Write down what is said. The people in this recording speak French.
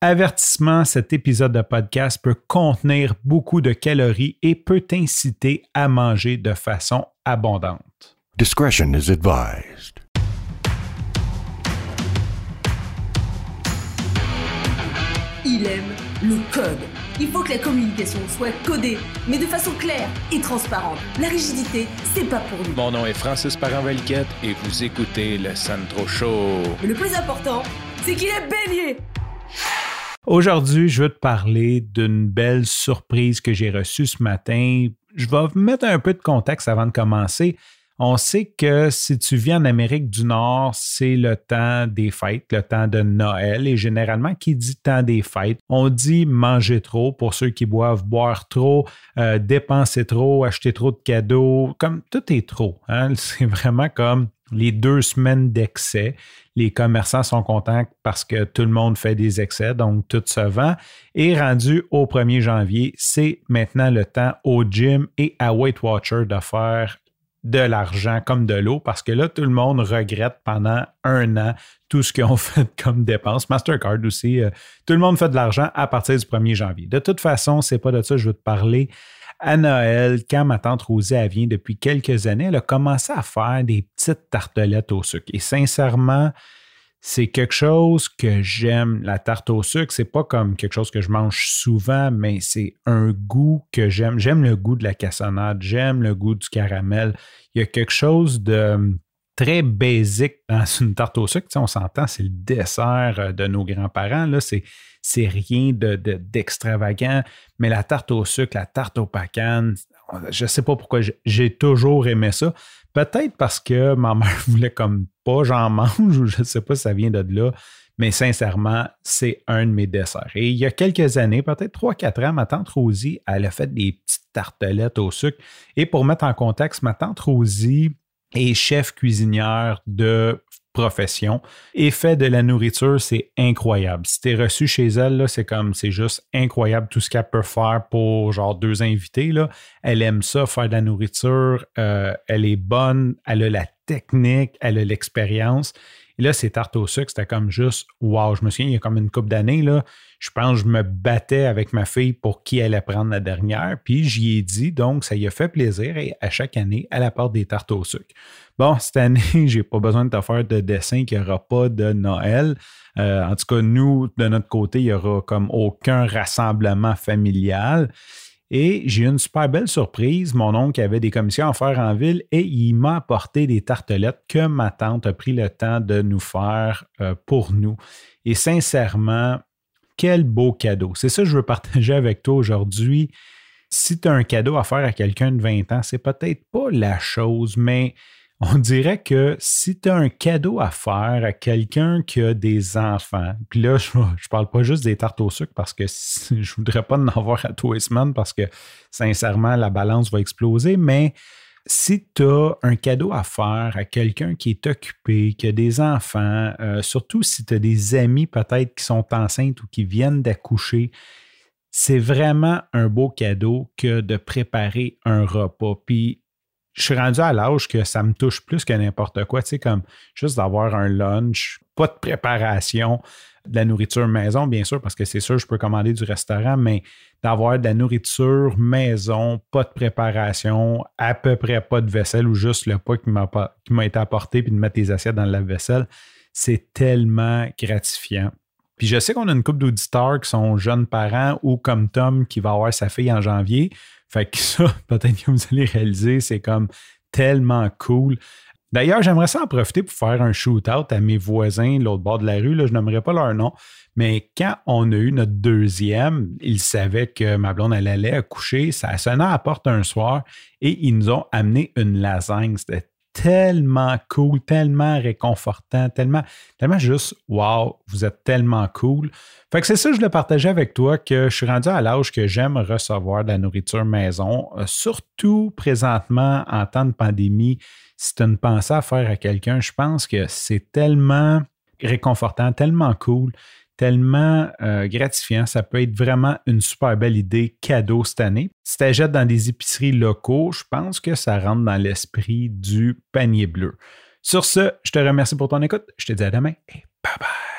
Avertissement, cet épisode de podcast peut contenir beaucoup de calories et peut t'inciter à manger de façon abondante. Discretion is advised. Il aime le code. Il faut que la communication soit codée, mais de façon claire et transparente. La rigidité, c'est pas pour nous. Mon nom est Francis Parent-Valquette et vous écoutez le Sandro Show. Mais le plus important, c'est qu'il est bélier. Aujourd'hui, je veux te parler d'une belle surprise que j'ai reçue ce matin. Je vais mettre un peu de contexte avant de commencer. On sait que si tu vis en Amérique du Nord, c'est le temps des fêtes, le temps de Noël. Et généralement, qui dit temps des fêtes, on dit manger trop pour ceux qui boivent, boire trop, euh, dépenser trop, acheter trop de cadeaux. Comme tout est trop. Hein? C'est vraiment comme les deux semaines d'excès. Les commerçants sont contents parce que tout le monde fait des excès, donc tout se vend. Et rendu au 1er janvier, c'est maintenant le temps au gym et à Weight Watcher de faire de l'argent comme de l'eau parce que là, tout le monde regrette pendant un an tout ce qu'ils ont fait comme dépenses. Mastercard aussi, euh, tout le monde fait de l'argent à partir du 1er janvier. De toute façon, c'est pas de ça que je veux te parler à Noël, quand ma tante Rosie elle vient depuis quelques années, elle a commencé à faire des petites tartelettes au sucre. Et sincèrement, c'est quelque chose que j'aime. La tarte au sucre, c'est pas comme quelque chose que je mange souvent, mais c'est un goût que j'aime. J'aime le goût de la cassonade, j'aime le goût du caramel. Il y a quelque chose de très basique dans une tarte au sucre. on s'entend, c'est le dessert euh, de nos grands-parents. Là, c'est, rien de, d'extravagant. Mais la tarte au sucre, la tarte au pacan, je ne sais pas pourquoi j'ai toujours aimé ça. Peut-être parce que ma mère voulait comme pas j'en mange je ne sais pas si ça vient de là. Mais sincèrement, c'est un de mes desserts. Et il y a quelques années, peut-être 3-4 ans, ma tante Rosie, elle a fait des petites tartelettes au sucre. Et pour mettre en contexte, ma tante Rosie, et chef cuisinière de profession et fait de la nourriture, c'est incroyable. Si tu es reçu chez elle, c'est comme, c'est juste incroyable tout ce qu'elle peut faire pour genre deux invités. Elle aime ça, faire de la nourriture. Euh, elle est bonne, elle a la technique, elle a l'expérience. Et là, ces tartes au sucre, c'était comme juste wow. Je me souviens, il y a comme une couple d'années, je pense que je me battais avec ma fille pour qui allait prendre la dernière. Puis j'y ai dit, donc ça y a fait plaisir. Et à chaque année, elle apporte des tartes au sucre. Bon, cette année, j'ai pas besoin de te faire de dessin qu'il n'y aura pas de Noël. Euh, en tout cas, nous, de notre côté, il n'y aura comme aucun rassemblement familial. Et j'ai eu une super belle surprise. Mon oncle avait des commissions à faire en ville et il m'a apporté des tartelettes que ma tante a pris le temps de nous faire euh, pour nous. Et sincèrement, quel beau cadeau. C'est ça que je veux partager avec toi aujourd'hui. Si tu as un cadeau à faire à quelqu'un de 20 ans, c'est peut-être pas la chose, mais on dirait que si tu as un cadeau à faire à quelqu'un qui a des enfants, puis là, je ne parle pas juste des tartes au sucre parce que je voudrais pas en avoir à tous les semaines parce que sincèrement, la balance va exploser, mais si tu as un cadeau à faire à quelqu'un qui est occupé, qui a des enfants, euh, surtout si tu as des amis peut-être qui sont enceintes ou qui viennent d'accoucher, c'est vraiment un beau cadeau que de préparer un repas. Puis je suis rendu à l'âge que ça me touche plus que n'importe quoi, tu sais, comme juste d'avoir un lunch, pas de préparation, de la nourriture maison, bien sûr, parce que c'est sûr, je peux commander du restaurant, mais d'avoir de la nourriture maison, pas de préparation, à peu près pas de vaisselle ou juste le pas qui m'a été apporté, puis de mettre les assiettes dans la vaisselle, c'est tellement gratifiant. Puis je sais qu'on a une couple d'auditeurs qui sont jeunes parents ou comme Tom qui va avoir sa fille en janvier. Fait que ça, peut-être que vous allez réaliser, c'est comme tellement cool. D'ailleurs, j'aimerais ça en profiter pour faire un shoot-out à mes voisins de l'autre bord de la rue. Là, je n'aimerais pas leur nom. Mais quand on a eu notre deuxième, ils savaient que ma blonde, elle allait accoucher. Ça a sonné à la porte un soir et ils nous ont amené une lasagne. Tellement cool, tellement réconfortant, tellement, tellement juste wow, vous êtes tellement cool. Fait que c'est ça, je le partageais avec toi que je suis rendu à l'âge que j'aime recevoir de la nourriture maison, euh, surtout présentement en temps de pandémie. Si tu as une pensée à faire à quelqu'un, je pense que c'est tellement réconfortant, tellement cool, tellement euh, gratifiant. Ça peut être vraiment une super belle idée cadeau cette année. Si tu achètes dans des épiceries locaux, je pense que ça rentre dans l'esprit du panier bleu. Sur ce, je te remercie pour ton écoute. Je te dis à demain et bye bye.